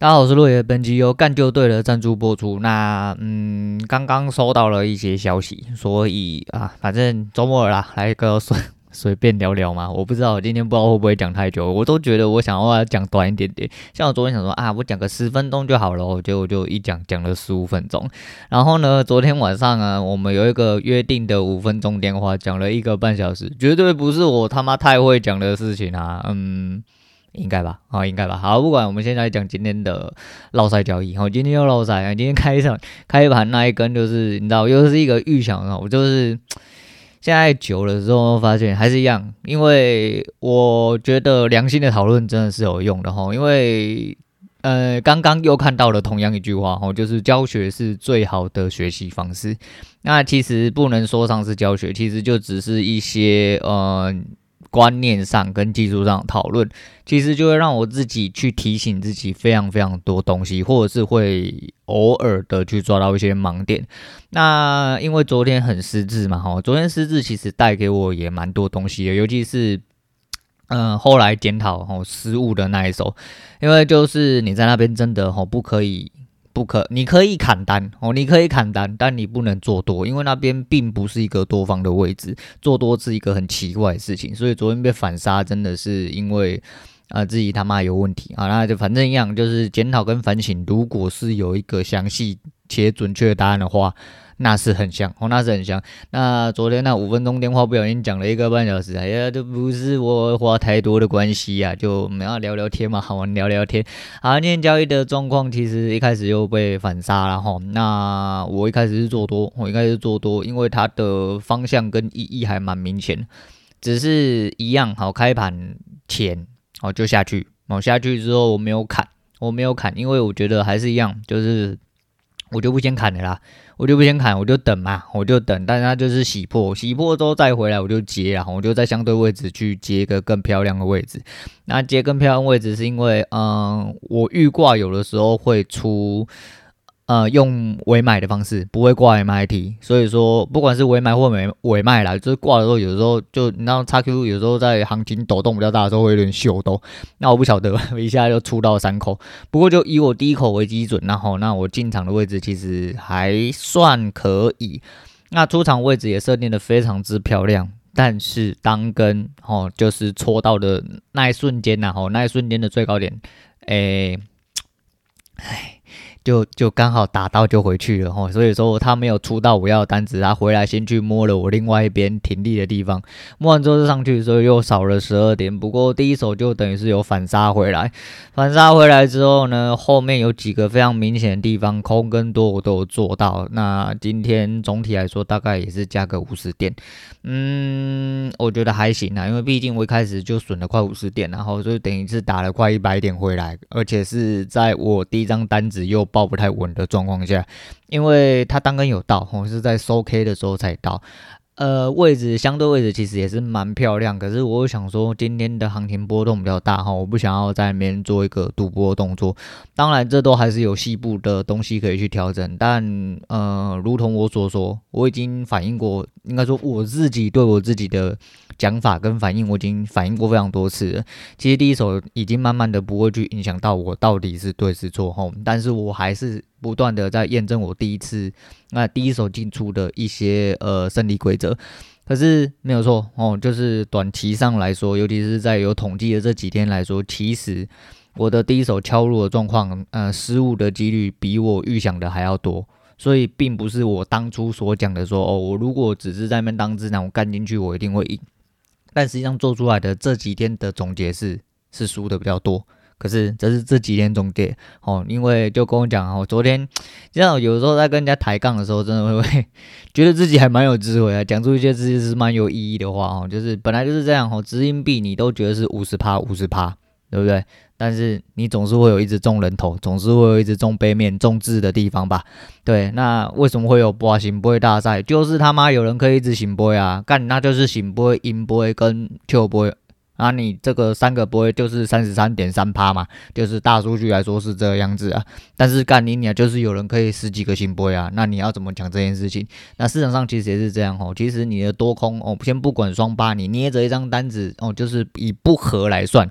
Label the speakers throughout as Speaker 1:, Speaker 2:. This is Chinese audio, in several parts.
Speaker 1: 大家好，我是洛爷，本集由干就对了赞助播出。那嗯，刚刚收到了一些消息，所以啊，反正周末了啦，来一个随随便聊聊嘛。我不知道今天不知道会不会讲太久，我都觉得我想要讲短一点点。像我昨天想说啊，我讲个十分钟就好了，结果就一讲讲了十五分钟。然后呢，昨天晚上啊，我们有一个约定的五分钟电话，讲了一个半小时，绝对不是我他妈太会讲的事情啊，嗯。应该吧，好，应该吧，好，不管，我们现在讲今天的落赛交易，好，今天又落赛啊，今天开场开盘那一根就是，你知道，又是一个预想啊，我就是 现在久了之后发现还是一样，因为我觉得良心的讨论真的是有用的哈，因为呃，刚刚又看到了同样一句话哈，就是教学是最好的学习方式，那其实不能说上是教学，其实就只是一些呃。观念上跟技术上讨论，其实就会让我自己去提醒自己非常非常多东西，或者是会偶尔的去抓到一些盲点。那因为昨天很失智嘛，哈，昨天失智其实带给我也蛮多东西的，尤其是嗯、后来检讨哈失误的那一手，因为就是你在那边真的哈不可以。不可，你可以砍单哦，你可以砍单，但你不能做多，因为那边并不是一个多方的位置，做多是一个很奇怪的事情。所以昨天被反杀，真的是因为啊、自己他妈有问题啊，那就反正一样，就是检讨跟反省。如果是有一个详细且准确的答案的话。那是很像哦，那是很像。那昨天那五分钟电话不小心讲了一个半小时，哎呀，这不是我花太多的关系呀，就我们要聊聊天嘛，好玩聊聊天。好，今天交易的状况其实一开始又被反杀了哈。那我一开始是做多，我一开始做多，因为它的方向跟意义还蛮明显，只是一样好，开盘前哦就下去，哦下去之后我没有砍，我没有砍，因为我觉得还是一样，就是我就不先砍了啦。我就不先砍，我就等嘛，我就等，但是它就是洗破，洗破之后再回来，我就接，然后我就在相对位置去接一个更漂亮的位置。那接更漂亮位置是因为，嗯，我预挂有的时候会出。呃，用委买的方式不会挂 MIT，所以说不管是委买或委委卖啦，就是挂的时候，有时候就你知道叉 Q，有时候在行情抖动比较大的时候会有点秀逗，那我不晓得，一下就出到三口，不过就以我第一口为基准，然后那我进场的位置其实还算可以，那出场位置也设定的非常之漂亮，但是当跟哦就是戳到的那一瞬间呐，吼那一瞬间的最高点，诶，唉。就就刚好打到就回去了哈，所以说他没有出到我要的单子，他回来先去摸了我另外一边停地的地方，摸完之后就上去，所以又少了十二点。不过第一手就等于是有反杀回来，反杀回来之后呢，后面有几个非常明显的地方空跟多我都有做到。那今天总体来说大概也是加个五十点，嗯，我觉得还行啊，因为毕竟我一开始就损了快五十点，然后就等于是打了快一百点回来，而且是在我第一张单子又抱不太稳的状况下，因为它当根有到，我是在收 K 的时候才到，呃，位置相对位置其实也是蛮漂亮，可是我想说今天的行情波动比较大哈，我不想要在里面做一个赌博动作，当然这都还是有细部的东西可以去调整，但呃，如同我所说，我已经反映过，应该说我自己对我自己的。讲法跟反应我已经反映过非常多次了，其实第一手已经慢慢的不会去影响到我到底是对是错吼，但是我还是不断的在验证我第一次那第一手进出的一些呃胜利规则，可是没有错哦，就是短期上来说，尤其是在有统计的这几天来说，其实我的第一手敲入的状况，呃失误的几率比我预想的还要多，所以并不是我当初所讲的说哦，我如果只是在那边当智囊，我干进去我一定会赢。但实际上做出来的这几天的总结是是输的比较多，可是这是这几天总结哦，因为就跟我讲哦，昨天这样有时候在跟人家抬杠的时候，真的会会 觉得自己还蛮有智慧啊，讲出一些自己是蛮有意义的话哦，就是本来就是这样哦，掷硬币你都觉得是五十趴五十趴，对不对？但是你总是会有一只中人头，总是会有一只中杯面、中字的地方吧？对，那为什么会有博圣杯大赛？就是他妈有人可以一直行波啊，干那就是行波、阴波跟笑杯，那，你这个三个杯就是三十三点三趴嘛，就是大数据来说是这样子啊。但是干你俩就是有人可以十几个新波啊，那你要怎么讲这件事情？那市场上其实也是这样哦，其实你的多空哦，先不管双八，你捏着一张单子哦，就是以不合来算。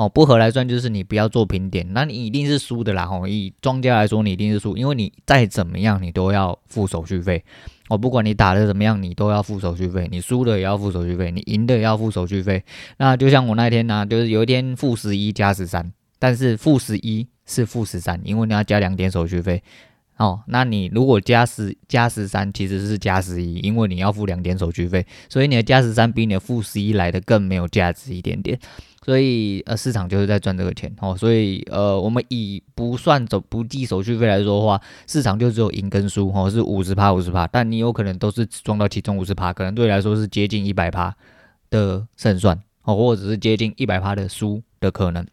Speaker 1: 哦，不合来算就是你不要做平点，那你一定是输的啦。哦，以庄家来说，你一定是输，因为你再怎么样，你都要付手续费。哦，不管你打的怎么样，你都要付手续费。你输了也要付手续费，你赢的也要付手续费。那就像我那天呢、就是有一天负十一加十三，但是负十一是负十三，因为你要加两点手续费。哦，那你如果加十加十三，其实是加十一，因为你要付两点手续费，所以你的加十三比你的负十一来的更没有价值一点点。所以呃，市场就是在赚这个钱哦。所以呃，我们以不算走不计手续费来说的话，市场就只有赢跟输哦，是五十趴五十趴，但你有可能都是只赚到其中五十趴，可能对你来说是接近一百趴的胜算哦，或者是接近一百趴的输的可能。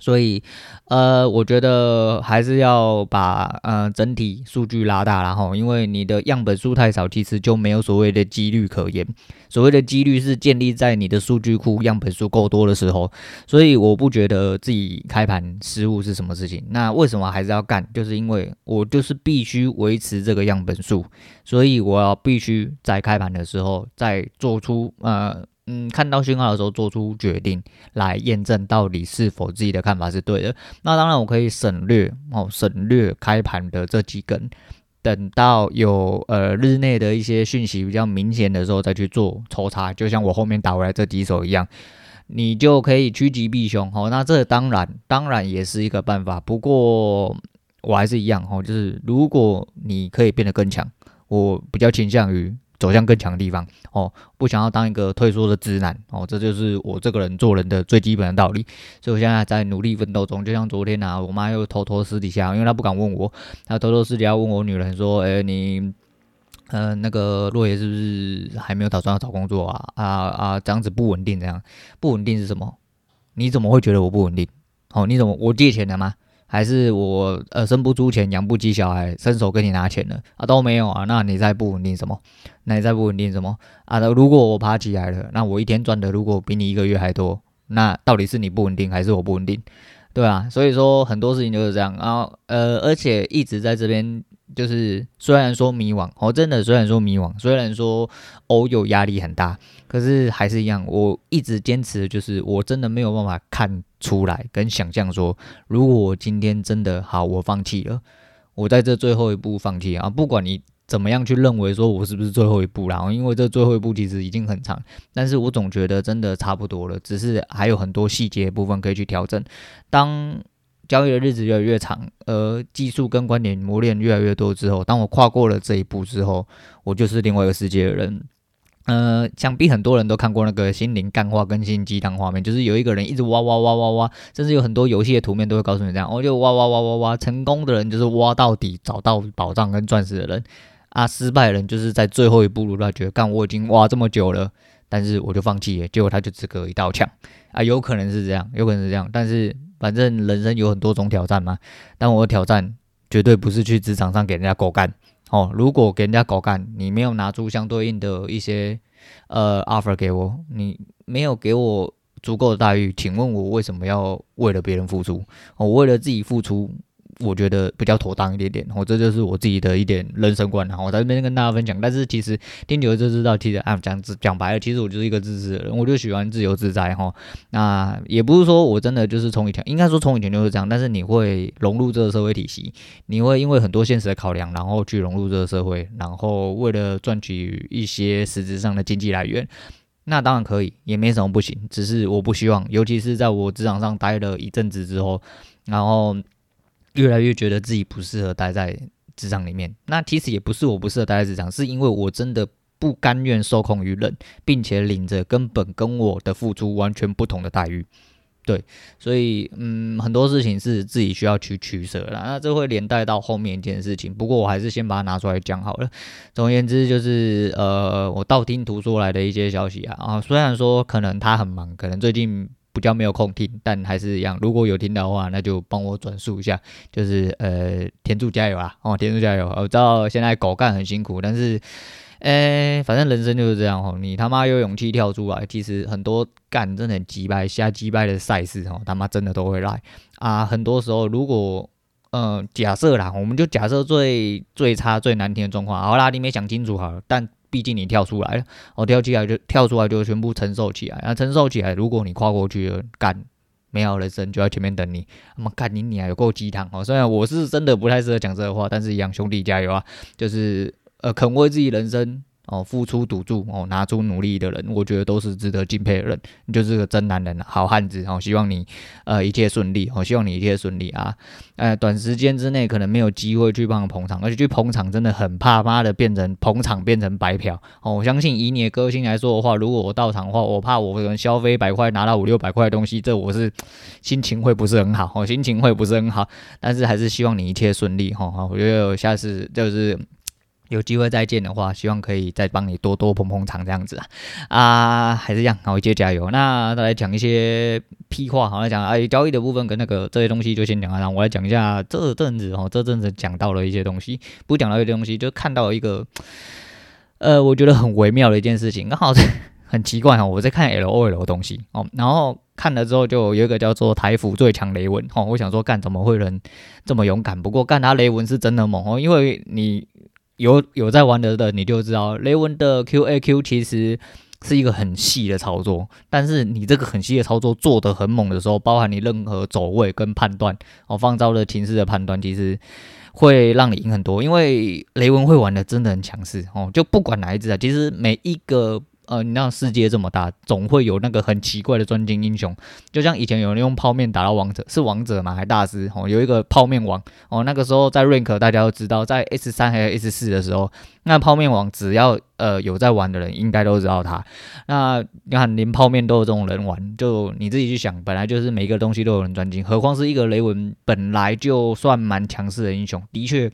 Speaker 1: 所以，呃，我觉得还是要把呃整体数据拉大，然后因为你的样本数太少，其实就没有所谓的几率可言。所谓的几率是建立在你的数据库样本数够多的时候。所以我不觉得自己开盘失误是什么事情。那为什么还是要干？就是因为我就是必须维持这个样本数，所以我要必须在开盘的时候再做出呃。嗯，看到讯号的时候做出决定，来验证到底是否自己的看法是对的。那当然，我可以省略哦，省略开盘的这几根，等到有呃日内的一些讯息比较明显的时候再去做抽查。就像我后面打回来这几手一样，你就可以趋吉避凶。哦，那这当然当然也是一个办法。不过我还是一样哦，就是如果你可以变得更强，我比较倾向于。走向更强的地方哦，不想要当一个退缩的直男哦，这就是我这个人做人的最基本的道理。所以我现在在努力奋斗中，就像昨天啊，我妈又偷偷私底下，因为她不敢问我，她偷偷私底下问我女人说：“诶，你，嗯、呃，那个洛爷是不是还没有打算要找工作啊？啊啊，这样子不稳定，这样不稳定是什么？你怎么会觉得我不稳定？哦，你怎么我借钱了吗？”还是我呃生不出钱养不起小孩，伸手跟你拿钱了啊，都没有啊，那你在不稳定什么？那你在不稳定什么啊？那如果我爬起来了，那我一天赚的如果比你一个月还多，那到底是你不稳定还是我不稳定？对啊，所以说很多事情就是这样，然后呃，而且一直在这边。就是虽然说迷惘，哦，真的虽然说迷惘，虽然说偶有压力很大，可是还是一样，我一直坚持就是，我真的没有办法看出来跟想象说，如果我今天真的好，我放弃了，我在这最后一步放弃啊，不管你怎么样去认为说我是不是最后一步然后，因为这最后一步其实已经很长，但是我总觉得真的差不多了，只是还有很多细节部分可以去调整。当交易的日子越来越长，而技术跟观点磨练越来越多之后，当我跨过了这一步之后，我就是另外一个世界的人。呃，想必很多人都看过那个心灵干化跟心鸡汤画面，就是有一个人一直挖挖挖挖挖，甚至有很多游戏的图面都会告诉你这样，我就挖挖挖挖挖，成功的人就是挖到底，找到宝藏跟钻石的人啊，失败的人就是在最后一步路，他觉得干我已经挖这么久了，但是我就放弃了，结果他就只隔一道墙啊，有可能是这样，有可能是这样，但是。反正人生有很多种挑战嘛，但我的挑战绝对不是去职场上给人家狗干哦。如果给人家狗干，你没有拿出相对应的一些呃 offer 给我，你没有给我足够的待遇，请问我为什么要为了别人付出？我、为了自己付出。我觉得比较妥当一点点，我、这就是我自己的一点人生观，然后我在这边跟大家分享。但是其实听久了就知道，其实啊讲讲白了，其实我就是一个自私的人，我就喜欢自由自在哈。那也不是说我真的就是从以前，应该说从以前就是这样。但是你会融入这个社会体系，你会因为很多现实的考量，然后去融入这个社会，然后为了赚取一些实质上的经济来源，那当然可以，也没什么不行。只是我不希望，尤其是在我职场上待了一阵子之后，然后。越来越觉得自己不适合待在职场里面，那其实也不是我不适合待在职场，是因为我真的不甘愿受控于人，并且领着根本跟我的付出完全不同的待遇。对，所以嗯，很多事情是自己需要去取舍的。那这会连带到后面一件事情，不过我还是先把它拿出来讲好了。总而言之，就是呃，我道听途说来的一些消息啊，啊，虽然说可能他很忙，可能最近。比较没有空听，但还是一样。如果有听的话，那就帮我转述一下。就是呃，田助加油啊！哦，田助加油！我知道现在狗干很辛苦，但是，呃，反正人生就是这样哦。你他妈有勇气跳出来，其实很多干真的很鸡掰、瞎鸡掰的赛事哦，他妈真的都会来啊。很多时候，如果呃假设啦，我们就假设最最差、最难听的状况，好啦，你没想清楚好了，但。毕竟你跳出来了，哦跳起来就跳出来就全部承受起来，啊承受起来，如果你跨过去干，美好人生就在前面等你。那么看你你还有够鸡汤哦，虽然我是真的不太适合讲这个话，但是杨兄弟加油啊，就是呃肯为自己人生。哦，付出赌注哦，拿出努力的人，我觉得都是值得敬佩的人。你就是个真男人，好汉子哦。希望你呃一切顺利哦，希望你一切顺利啊。呃，短时间之内可能没有机会去帮捧场，而且去捧场真的很怕妈的变成捧场变成白嫖哦。我相信以你的个性来说的话，如果我到场的话，我怕我可能消费百块拿到五六百块的东西，这我是心情会不是很好哦，心情会不是很好。但是还是希望你一切顺利哈。好，我觉得下次就是。有机会再见的话，希望可以再帮你多多捧捧场这样子啊，啊，还是一样，好，一切加油。那再来讲一些屁话，好来讲，哎，交易的部分跟那个这些东西就先讲了，然后我来讲一下这阵子哦，这阵子讲到了一些东西，不讲到一些东西，就看到一个，呃，我觉得很微妙的一件事情，刚好很奇怪哦，我在看 LOL 的东西哦，然后看了之后就有一个叫做台服最强雷文哦，我想说干怎么会人这么勇敢？不过干他雷文是真的猛哦，因为你。有有在玩的的你就知道，雷文的 Q A Q 其实是一个很细的操作，但是你这个很细的操作做得很猛的时候，包含你任何走位跟判断哦，放招的停势的判断，其实会让你赢很多，因为雷文会玩的真的很强势哦，就不管哪一只啊，其实每一个。呃，你让世界这么大，总会有那个很奇怪的专精英雄，就像以前有人用泡面打到王者，是王者吗？还大师哦，有一个泡面王哦，那个时候在 rank 大家都知道，在 S 三还是 S 四的时候，那泡面王只要呃有在玩的人，应该都知道他。那你看连泡面都有这种人玩，就你自己去想，本来就是每个东西都有人专精，何况是一个雷文本来就算蛮强势的英雄，的确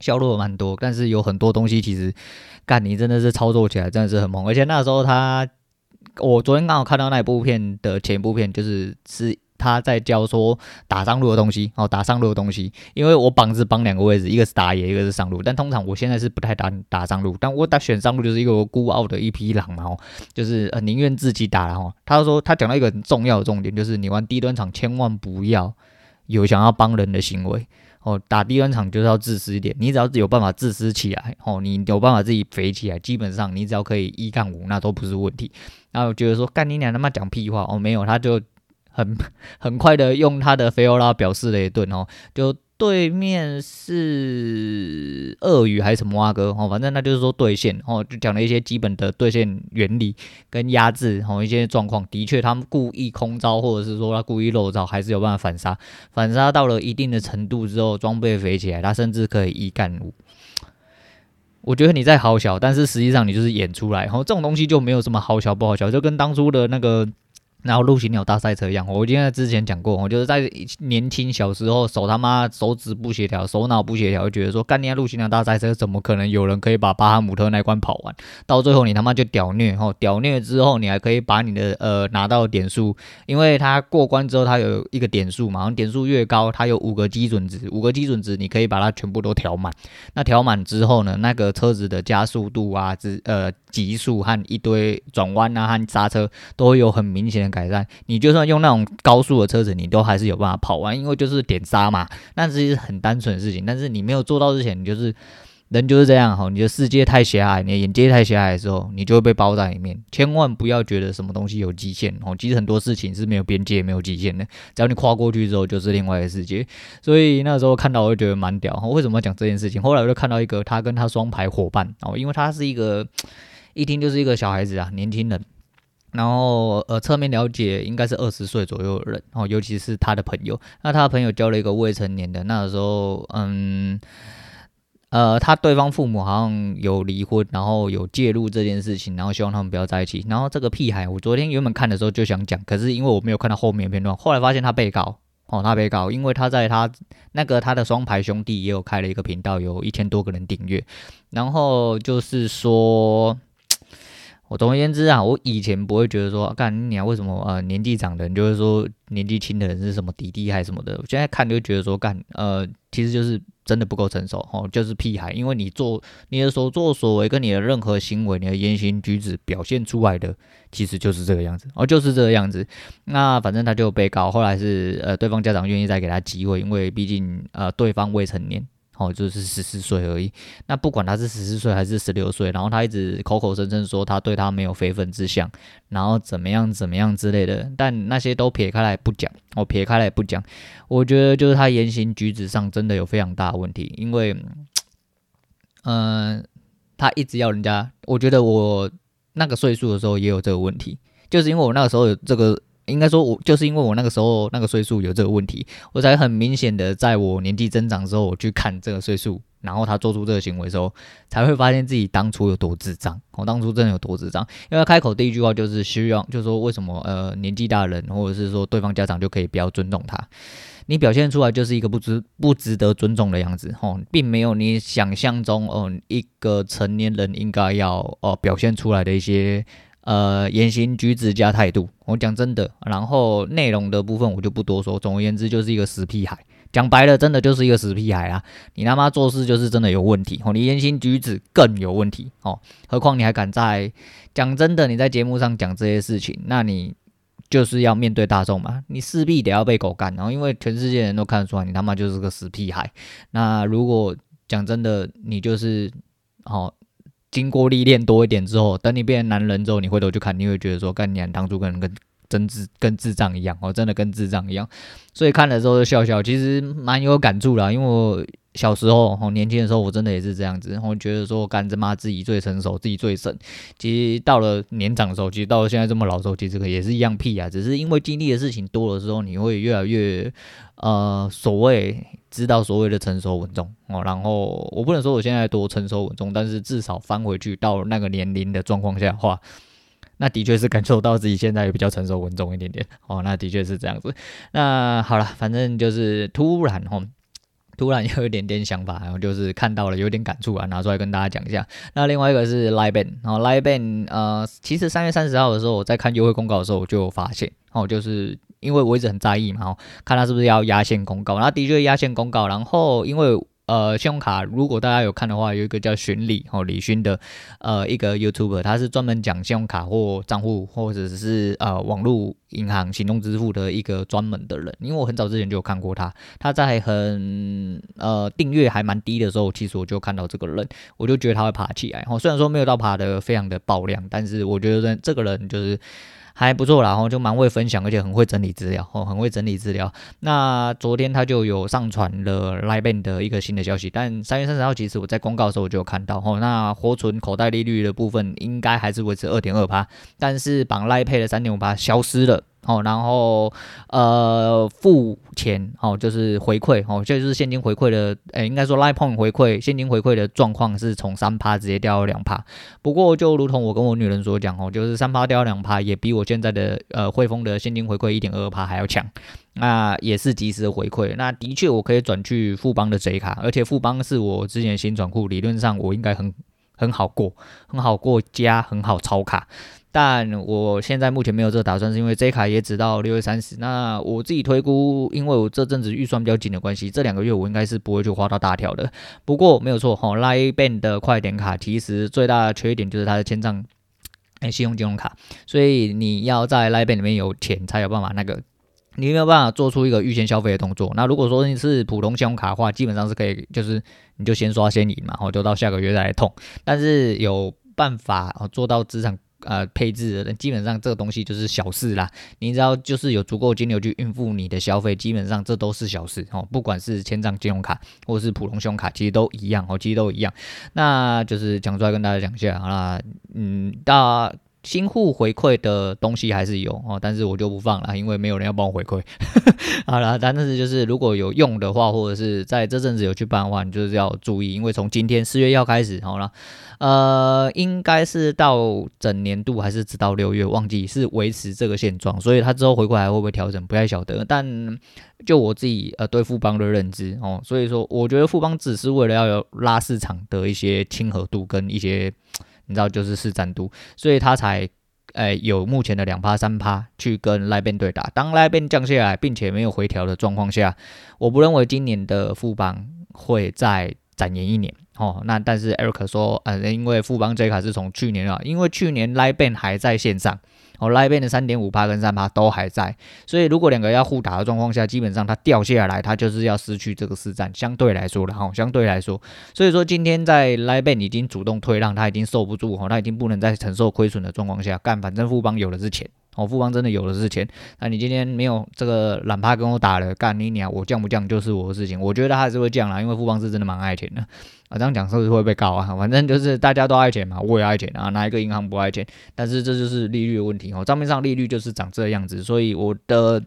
Speaker 1: 削弱蛮多，但是有很多东西其实。干，你真的是操作起来真的是很猛，而且那时候他，我昨天刚好看到那一部片的前一部片，就是是他在教说打上路的东西 哦，打上路的东西，因为我绑是绑两个位置，一个是打野，一个是上路，但通常我现在是不太打打上路，但我打选上路就是一个孤傲的一匹狼嘛，哦，就是呃宁愿自己打然后。他说他讲到一个很重要的重点，就是你玩低端场千万不要有想要帮人的行为。哦，打低端场就是要自私一点。你只要有办法自私起来，哦，你有办法自己肥起来，基本上你只要可以一杠五，那都不是问题。然后觉得说干你娘他妈讲屁话哦，没有，他就很 很快的用他的菲欧拉表示了一顿哦，就。对面是鳄鱼还是什么蛙哥哦，反正那就是说对线哦，就讲了一些基本的对线原理跟压制哦，一些状况。的确，他们故意空招或者是说他故意漏招，还是有办法反杀。反杀到了一定的程度之后，装备肥起来，他甚至可以一干五。我觉得你在好小，但是实际上你就是演出来。然后这种东西就没有什么好小不好小，就跟当初的那个。然后陆行鸟大赛车一样，我今天之前讲过，我就是在年轻小时候手他妈手指不协调，手脑不协调，就觉得说干你啊陆行鸟大赛车怎么可能有人可以把巴哈姆特那关跑完？到最后你他妈就屌虐，吼屌虐之后你还可以把你的呃拿到点数，因为它过关之后它有一个点数嘛，然后点数越高，它有五个基准值，五个基准值你可以把它全部都调满。那调满之后呢，那个车子的加速度啊，之呃极速和一堆转弯啊和刹车都会有很明显的。改善，你就算用那种高速的车子，你都还是有办法跑完，因为就是点刹嘛，那这是很单纯的事情。但是你没有做到之前，你就是人就是这样哈，你的世界太狭隘，你的眼界太狭隘的时候，你就会被包在里面。千万不要觉得什么东西有极限哦，其实很多事情是没有边界、没有极限的，只要你跨过去之后，就是另外一个世界。所以那时候看到我就觉得蛮屌。为什么要讲这件事情？后来我就看到一个他跟他双排伙伴哦，因为他是一个 一听就是一个小孩子啊，年轻人。然后，呃，侧面了解应该是二十岁左右的人，哦，尤其是他的朋友。那他的朋友交了一个未成年的，那个时候，嗯，呃，他对方父母好像有离婚，然后有介入这件事情，然后希望他们不要在一起。然后这个屁孩，我昨天原本看的时候就想讲，可是因为我没有看到后面的片段，后来发现他被告，哦，他被告，因为他在他那个他的双排兄弟也有开了一个频道，有一千多个人订阅，然后就是说。我总而言之啊，我以前不会觉得说，干你娘为什么呃年纪长的人就是说年纪轻的人是什么弟弟还是什么的？我现在看就觉得说，干呃其实就是真的不够成熟哦，就是屁孩。因为你做你的所作所为跟你的任何行为，你的言行举止表现出来的，其实就是这个样子哦，就是这个样子。那反正他就被告，后来是呃对方家长愿意再给他机会，因为毕竟呃对方未成年。哦，就是十四岁而已。那不管他是十四岁还是十六岁，然后他一直口口声声说他对他没有非分之想，然后怎么样怎么样之类的，但那些都撇开来不讲，我撇开来不讲，我觉得就是他言行举止上真的有非常大的问题，因为，嗯、他一直要人家，我觉得我那个岁数的时候也有这个问题，就是因为我那个时候有这个。应该说，我就是因为我那个时候那个岁数有这个问题，我才很明显的在我年纪增长之后，我去看这个岁数，然后他做出这个行为的时候，才会发现自己当初有多智障。我当初真的有多智障，因为他开口第一句话就是需要，就是说为什么呃年纪大的人或者是说对方家长就可以比较尊重他？你表现出来就是一个不值不值得尊重的样子，吼，并没有你想象中哦一个成年人应该要哦表现出来的一些。呃，言行举止加态度，我讲真的，然后内容的部分我就不多说。总而言之，就是一个死屁孩。讲白了，真的就是一个死屁孩啊！你他妈做事就是真的有问题哦，你言行举止更有问题哦。何况你还敢在讲真的，你在节目上讲这些事情，那你就是要面对大众嘛，你势必得要被狗干。然后，因为全世界人都看得出来，你他妈就是个死屁孩。那如果讲真的，你就是哦。经过历练多一点之后，等你变成男人之后，你回头去看，你会觉得说，干你当初跟跟真智跟智障一样，哦，真的跟智障一样。所以看的时候就笑笑，其实蛮有感触啦。因为我小时候，哦，年轻的时候，我真的也是这样子，我觉得说，干这妈自己最成熟，自己最神。其实到了年长的时候，其实到了现在这么老的时候，其实也是一样屁啊。只是因为经历的事情多的时候，你会越来越呃所谓。知道所谓的成熟稳重哦，然后我不能说我现在多成熟稳重，但是至少翻回去到那个年龄的状况下的话，那的确是感受到自己现在也比较成熟稳重一点点 哦，那的确是这样子。那好了，反正就是突然哦，突然有一点点想法，然后就是看到了有点感触啊，拿出来跟大家讲一下。那另外一个是 LINE Bank，然后 LINE Bank 呃，其实三月三十号的时候我在看优惠公告的时候我就发现哦，就是。因为我一直很在意嘛，哦，看他是不是要压线公告，然后的确压线公告，然后因为呃信用卡，如果大家有看的话，有一个叫寻李哦李勋的呃一个 YouTuber，他是专门讲信用卡或账户或者是呃网络银行行动支付的一个专门的人，因为我很早之前就有看过他，他在很呃订阅还蛮低的时候，其实我就看到这个人，我就觉得他会爬起来，哦虽然说没有到爬的非常的爆量，但是我觉得这个人就是。还不错啦，然后就蛮会分享，而且很会整理资料，哦，很会整理资料。那昨天他就有上传了 Live Band 的一个新的消息，但三月三十号其实我在公告的时候我就有看到，哦，那活存口袋利率的部分应该还是维持二点二趴，但是绑 LINE Pay 的三点五趴消失了。哦，然后呃付钱哦，就是回馈哦，就是现金回馈的，诶，应该说 LINE Point 回馈现金回馈的状况是从三趴直接掉到两趴。不过就如同我跟我女人所讲哦，就是三趴掉到两趴也比我现在的呃汇丰的现金回馈一点二趴还要强，那也是及时的回馈。那的确我可以转去富邦的 J 卡，而且富邦是我之前新转户，理论上我应该很很好过，很好过加很好超卡。但我现在目前没有这个打算，是因为这卡也只到六月三十。那我自己推估，因为我这阵子预算比较紧的关系，这两个月我应该是不会去花到大条的。不过没有错哈，LINE Bank 的快点卡其实最大的缺点就是它的签账，哎，信用金融卡，所以你要在 LINE Bank 里面有钱才有办法那个，你没有办法做出一个预先消费的动作。那如果说你是普通信用卡的话，基本上是可以，就是你就先刷先赢嘛，然后就到下个月再来痛。但是有办法做到资产。呃，配置的基本上这个东西就是小事啦。你只要就是有足够金流去应付你的消费，基本上这都是小事哦。不管是千账信用卡或是普通信用卡，其实都一样哦，其实都一样。那就是讲出来跟大家讲一下好啦，嗯，大。新户回馈的东西还是有哦，但是我就不放了，因为没有人要帮我回馈。好了，但是就是如果有用的话，或者是在这阵子有去办的话，你就是要注意，因为从今天四月一号开始，好了，呃，应该是到整年度还是直到六月，忘记是维持这个现状，所以它之后回馈还会不会调整，不太晓得。但就我自己呃对富邦的认知哦，所以说我觉得富邦只是为了要有拉市场的一些亲和度跟一些。你知道就是市占度，所以他才，诶、有目前的两趴三趴去跟赖变对打。当赖变降下来，并且没有回调的状况下，我不认为今年的富邦会再展延一年。哦，那但是 Eric 说，呃，因为富邦 J 卡是从去年啊，因为去年赖变还在线上。哦，LINE Bank 的三点五趴跟三趴都还在，所以如果两个要互打的状况下，基本上它掉下来，它就是要失去这个市占，相对来说然后，相对来说，所以说今天在 LINE Bank 已经主动退让，它已经受不住哦，它已经不能再承受亏损的状况下，干，反正富邦有的是钱。哦，富邦真的有的是钱，那你今天没有这个懒趴跟我打了，干你鸟，我降不降就是我的事情。我觉得他还是会降啦，因为富邦是真的蛮爱钱的啊。这样讲是不是会被告啊？反正就是大家都爱钱嘛，我也爱钱啊，哪一个银行不爱钱？但是这就是利率的问题哦，账面上利率就是长这样子，所以我的。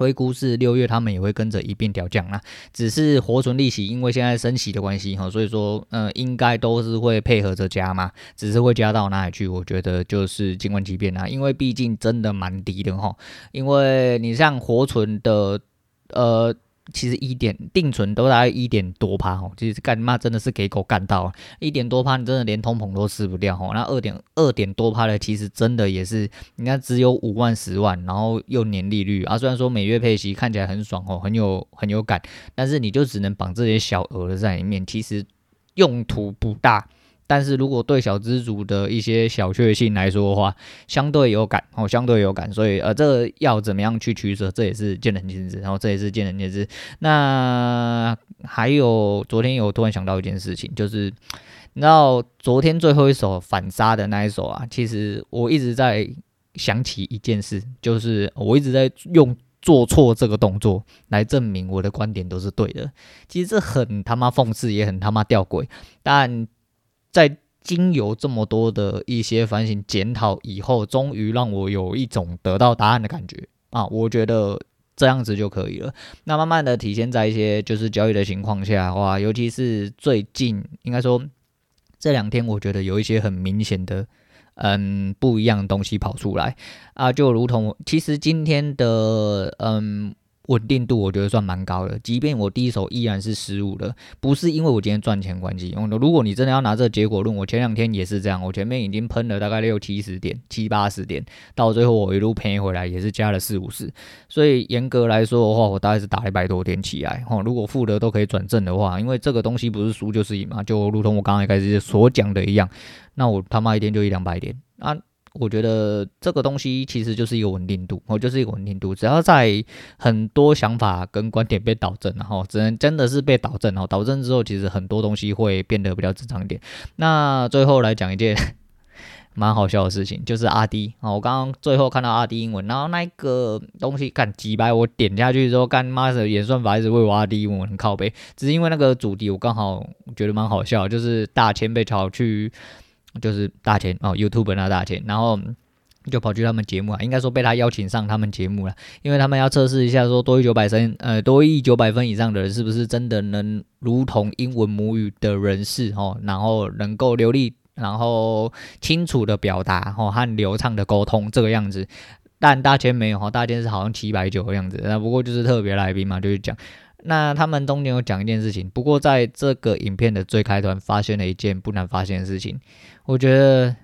Speaker 1: 推估是六月他们也会跟着一并调降啦，只是活存利息，因为现在升息的关系哈，所以说呃应该都是会配合着加嘛，只是会加到哪里去，我觉得就是静观其变啦，因为毕竟真的蛮低的哈，因为你像活存的呃。其实一点定存都大概一点多趴哦，其实干嘛真的是给狗干到一点多趴，你真的连通膨都吃不掉哦。那二点二点多趴的，其实真的也是，你看只有五万十万，然后又年利率啊，虽然说每月配息看起来很爽哦，很有很有感，但是你就只能绑这些小额的在里面，其实用途不大。但是如果对小资族的一些小确幸来说的话，相对有感哦，相对有感，所以呃，这个要怎么样去取舍，这也是见仁见智，然后这也是见仁见智。那还有昨天有突然想到一件事情，就是你知道昨天最后一手反杀的那一手啊，其实我一直在想起一件事，就是我一直在用做错这个动作来证明我的观点都是对的。其实这很他妈讽刺，也很他妈吊诡，但。在经由这么多的一些反省检讨以后，终于让我有一种得到答案的感觉啊！我觉得这样子就可以了。那慢慢的体现在一些就是交易的情况下的话，尤其是最近，应该说这两天，我觉得有一些很明显的嗯不一样的东西跑出来啊，就如同其实今天的嗯。稳定度我觉得算蛮高的，即便我第一手依然是失误的，不是因为我今天赚钱关系。如果你真的要拿这个结果论，我前两天也是这样，我前面已经喷了大概六七十点、七八十点，到最后我一路赔回来也是加了四五十。所以严格来说的话，我大概是打一百多点起来。哈，如果负的都可以转正的话，因为这个东西不是输就是赢嘛，就如同我刚刚一开始所讲的一样，那我他妈一天就一两百点啊。我觉得这个东西其实就是一个稳定度，哦，就是一个稳定度。只要在很多想法跟观点被导正，然后只能真的是被导正，然后导正之后，其实很多东西会变得比较正常一点。那最后来讲一件 蛮好笑的事情，就是阿迪啊，我刚刚最后看到阿迪英文，然后那个东西干几百，我点下去之后，干妈的演算法一直为我阿迪英文靠北，只是因为那个主题我刚好觉得蛮好笑，就是大千被炒去。就是大钱哦，YouTube 那大钱，然后就跑去他们节目啊，应该说被他邀请上他们节目了，因为他们要测试一下说多益九百分，呃，多益九百分以上的人是不是真的能如同英文母语的人士哦，然后能够流利，然后清楚的表达哦和流畅的沟通这个样子，但大钱没有哈，大钱是好像七百九的样子，那不过就是特别来宾嘛，就是讲。那他们中间有讲一件事情，不过在这个影片的最开端发现了一件不难发现的事情。我觉得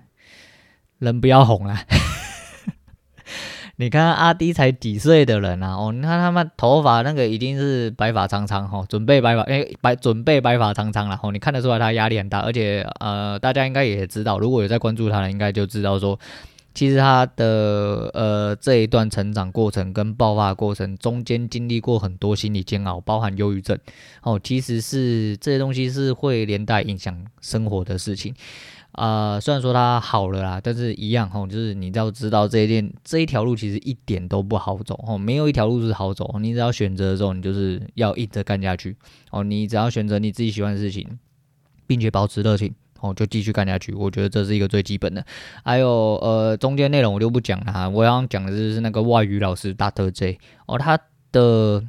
Speaker 1: 人不要红啊！你看阿滴才几岁的人啊？哦，你看他们头发那个已经是白发苍苍哈，准备白发哎白准备白发苍苍了哦。你看得出来他压力很大，而且呃大家应该也知道，如果有在关注他的，应该就知道说。其实他的呃这一段成长过程跟爆发过程中间经历过很多心理煎熬，包含忧郁症哦，其实是这些东西是会连带影响生活的事情、呃。虽然说他好了啦，但是一样哦，就是你要知道这一件这一条路其实一点都不好走哦，没有一条路是好走，你只要选择的时候，你就是要一直干下去哦，你只要选择你自己喜欢的事情，并且保持热情。哦，就继续干下去，我觉得这是一个最基本的。还有呃，中间内容我就不讲了哈，我要讲的就是那个外语老师 Dr. J 哦，他的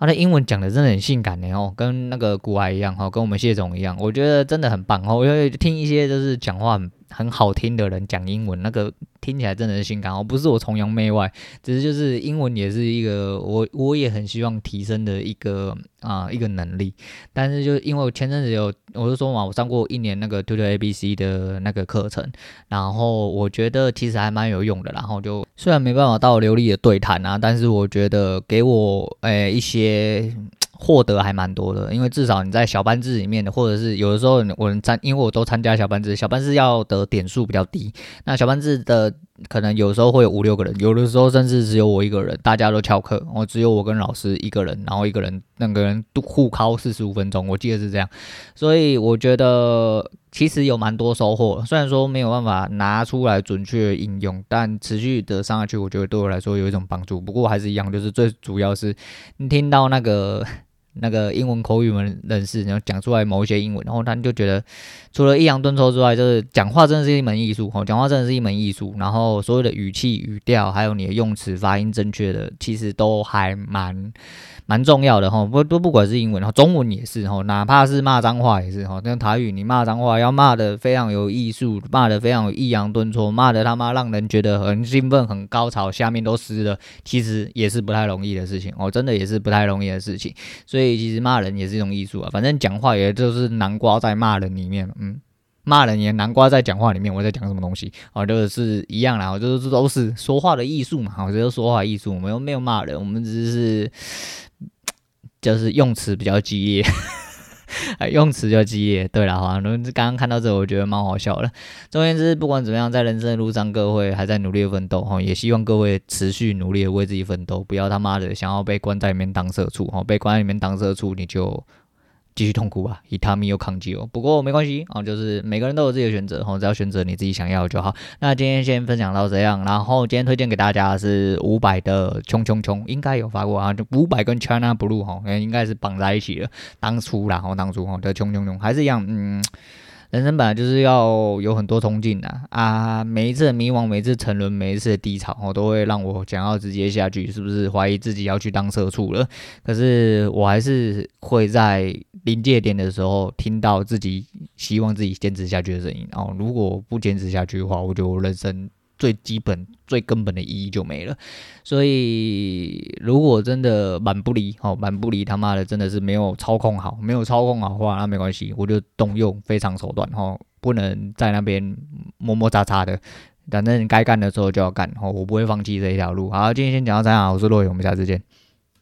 Speaker 1: 他的英文讲的真的很性感的哦，跟那个古埃一样哈，跟我们谢总一样，我觉得真的很棒哦。因为听一些就是讲话很很好听的人讲英文，那个。听起来真的是性感哦，不是我崇洋媚外，只是就是英文也是一个我我也很希望提升的一个啊、一个能力，但是就因为我前阵子有我就说嘛，我上过一年那个 Tutor ABC 的那个课程，然后我觉得其实还蛮有用的，然后就虽然没办法到流利的对谈啊，但是我觉得给我诶、一些。获得还蛮多的，因为至少你在小班制里面的，或者是有的时候我参，因为我都参加小班制，小班制要得点数比较低，那小班制的可能有时候会有五六个人，有的时候甚至只有我一个人，大家都翘课，我只有我跟老师一个人，然后一个人那个人都互考四十五分钟，我记得是这样，所以我觉得其实有蛮多收获，虽然说没有办法拿出来准确应用，但持续的上下去，我觉得对我来说有一种帮助。不过还是一样，就是最主要是你听到那个。那个英文口语们人士，然后讲出来某一些英文，然后他就觉得，除了抑扬顿挫之外，就是讲话真的是一门艺术哦，讲话真的是一门艺术。然后所有的语气、语调，还有你的用词、发音正确的，其实都还蛮蛮重要的哈。不都不管是英文，然后中文也是哈，哪怕是骂脏话也是哈。那台语你骂脏话要骂得非常有艺术，骂得非常有抑扬顿挫，骂得他妈让人觉得很兴奋、很高潮，下面都湿了，其实也是不太容易的事情哦，真的也是不太容易的事情。所以其实骂人也是一种艺术啊，反正讲话也就是南瓜在骂人里面，嗯，骂人也南瓜在讲话里面。我在讲什么东西啊？就是一样啦，我就是都是说话的艺术嘛。我觉得说话艺术，我们又没有骂人，我们只是就是用词比较激烈，用词就激烈。对了，好像刚刚看到这，我觉得蛮好笑的。总而言之，不管怎么样，在人生的路上，各位还在努力的奋斗哈，也希望各位持续努力的为自己奋斗，不要他妈的想要被关在里面当社畜哈，被关在里面当社畜你就。继续痛苦吧，以他们又抗击哦。不过没关系啊，就是每个人都有自己的选择，哈，只要选择你自己想要就好。那今天先分享到这样，然后今天推荐给大家是五百的《冲冲冲》，应该有发过啊，就五百跟 China Blue 哈，应该是绑在一起的。当初啦，哈，当初哈的《冲冲冲》还是一样，嗯。人生本来就是要有很多冲劲的啊！每一次的迷惘，每一次沉沦，每一次的低潮，我，都会让我想要直接下去，是不是怀疑自己要去当社畜了？可是我还是会在临界点的时候听到自己希望自己坚持下去的声音。哦，如果不坚持下去的话，我觉得我人生。最基本、最根本的意义就没了，所以如果真的满不离，哦，满不离他妈的，真的是没有操控好，没有操控好话，那没关系，我就动用非常手段，哦，不能在那边磨磨擦擦的，反正该干的时候就要干，哦，我不会放弃这一条路。好，今天先讲到这样，我是洛伟，我们下次见。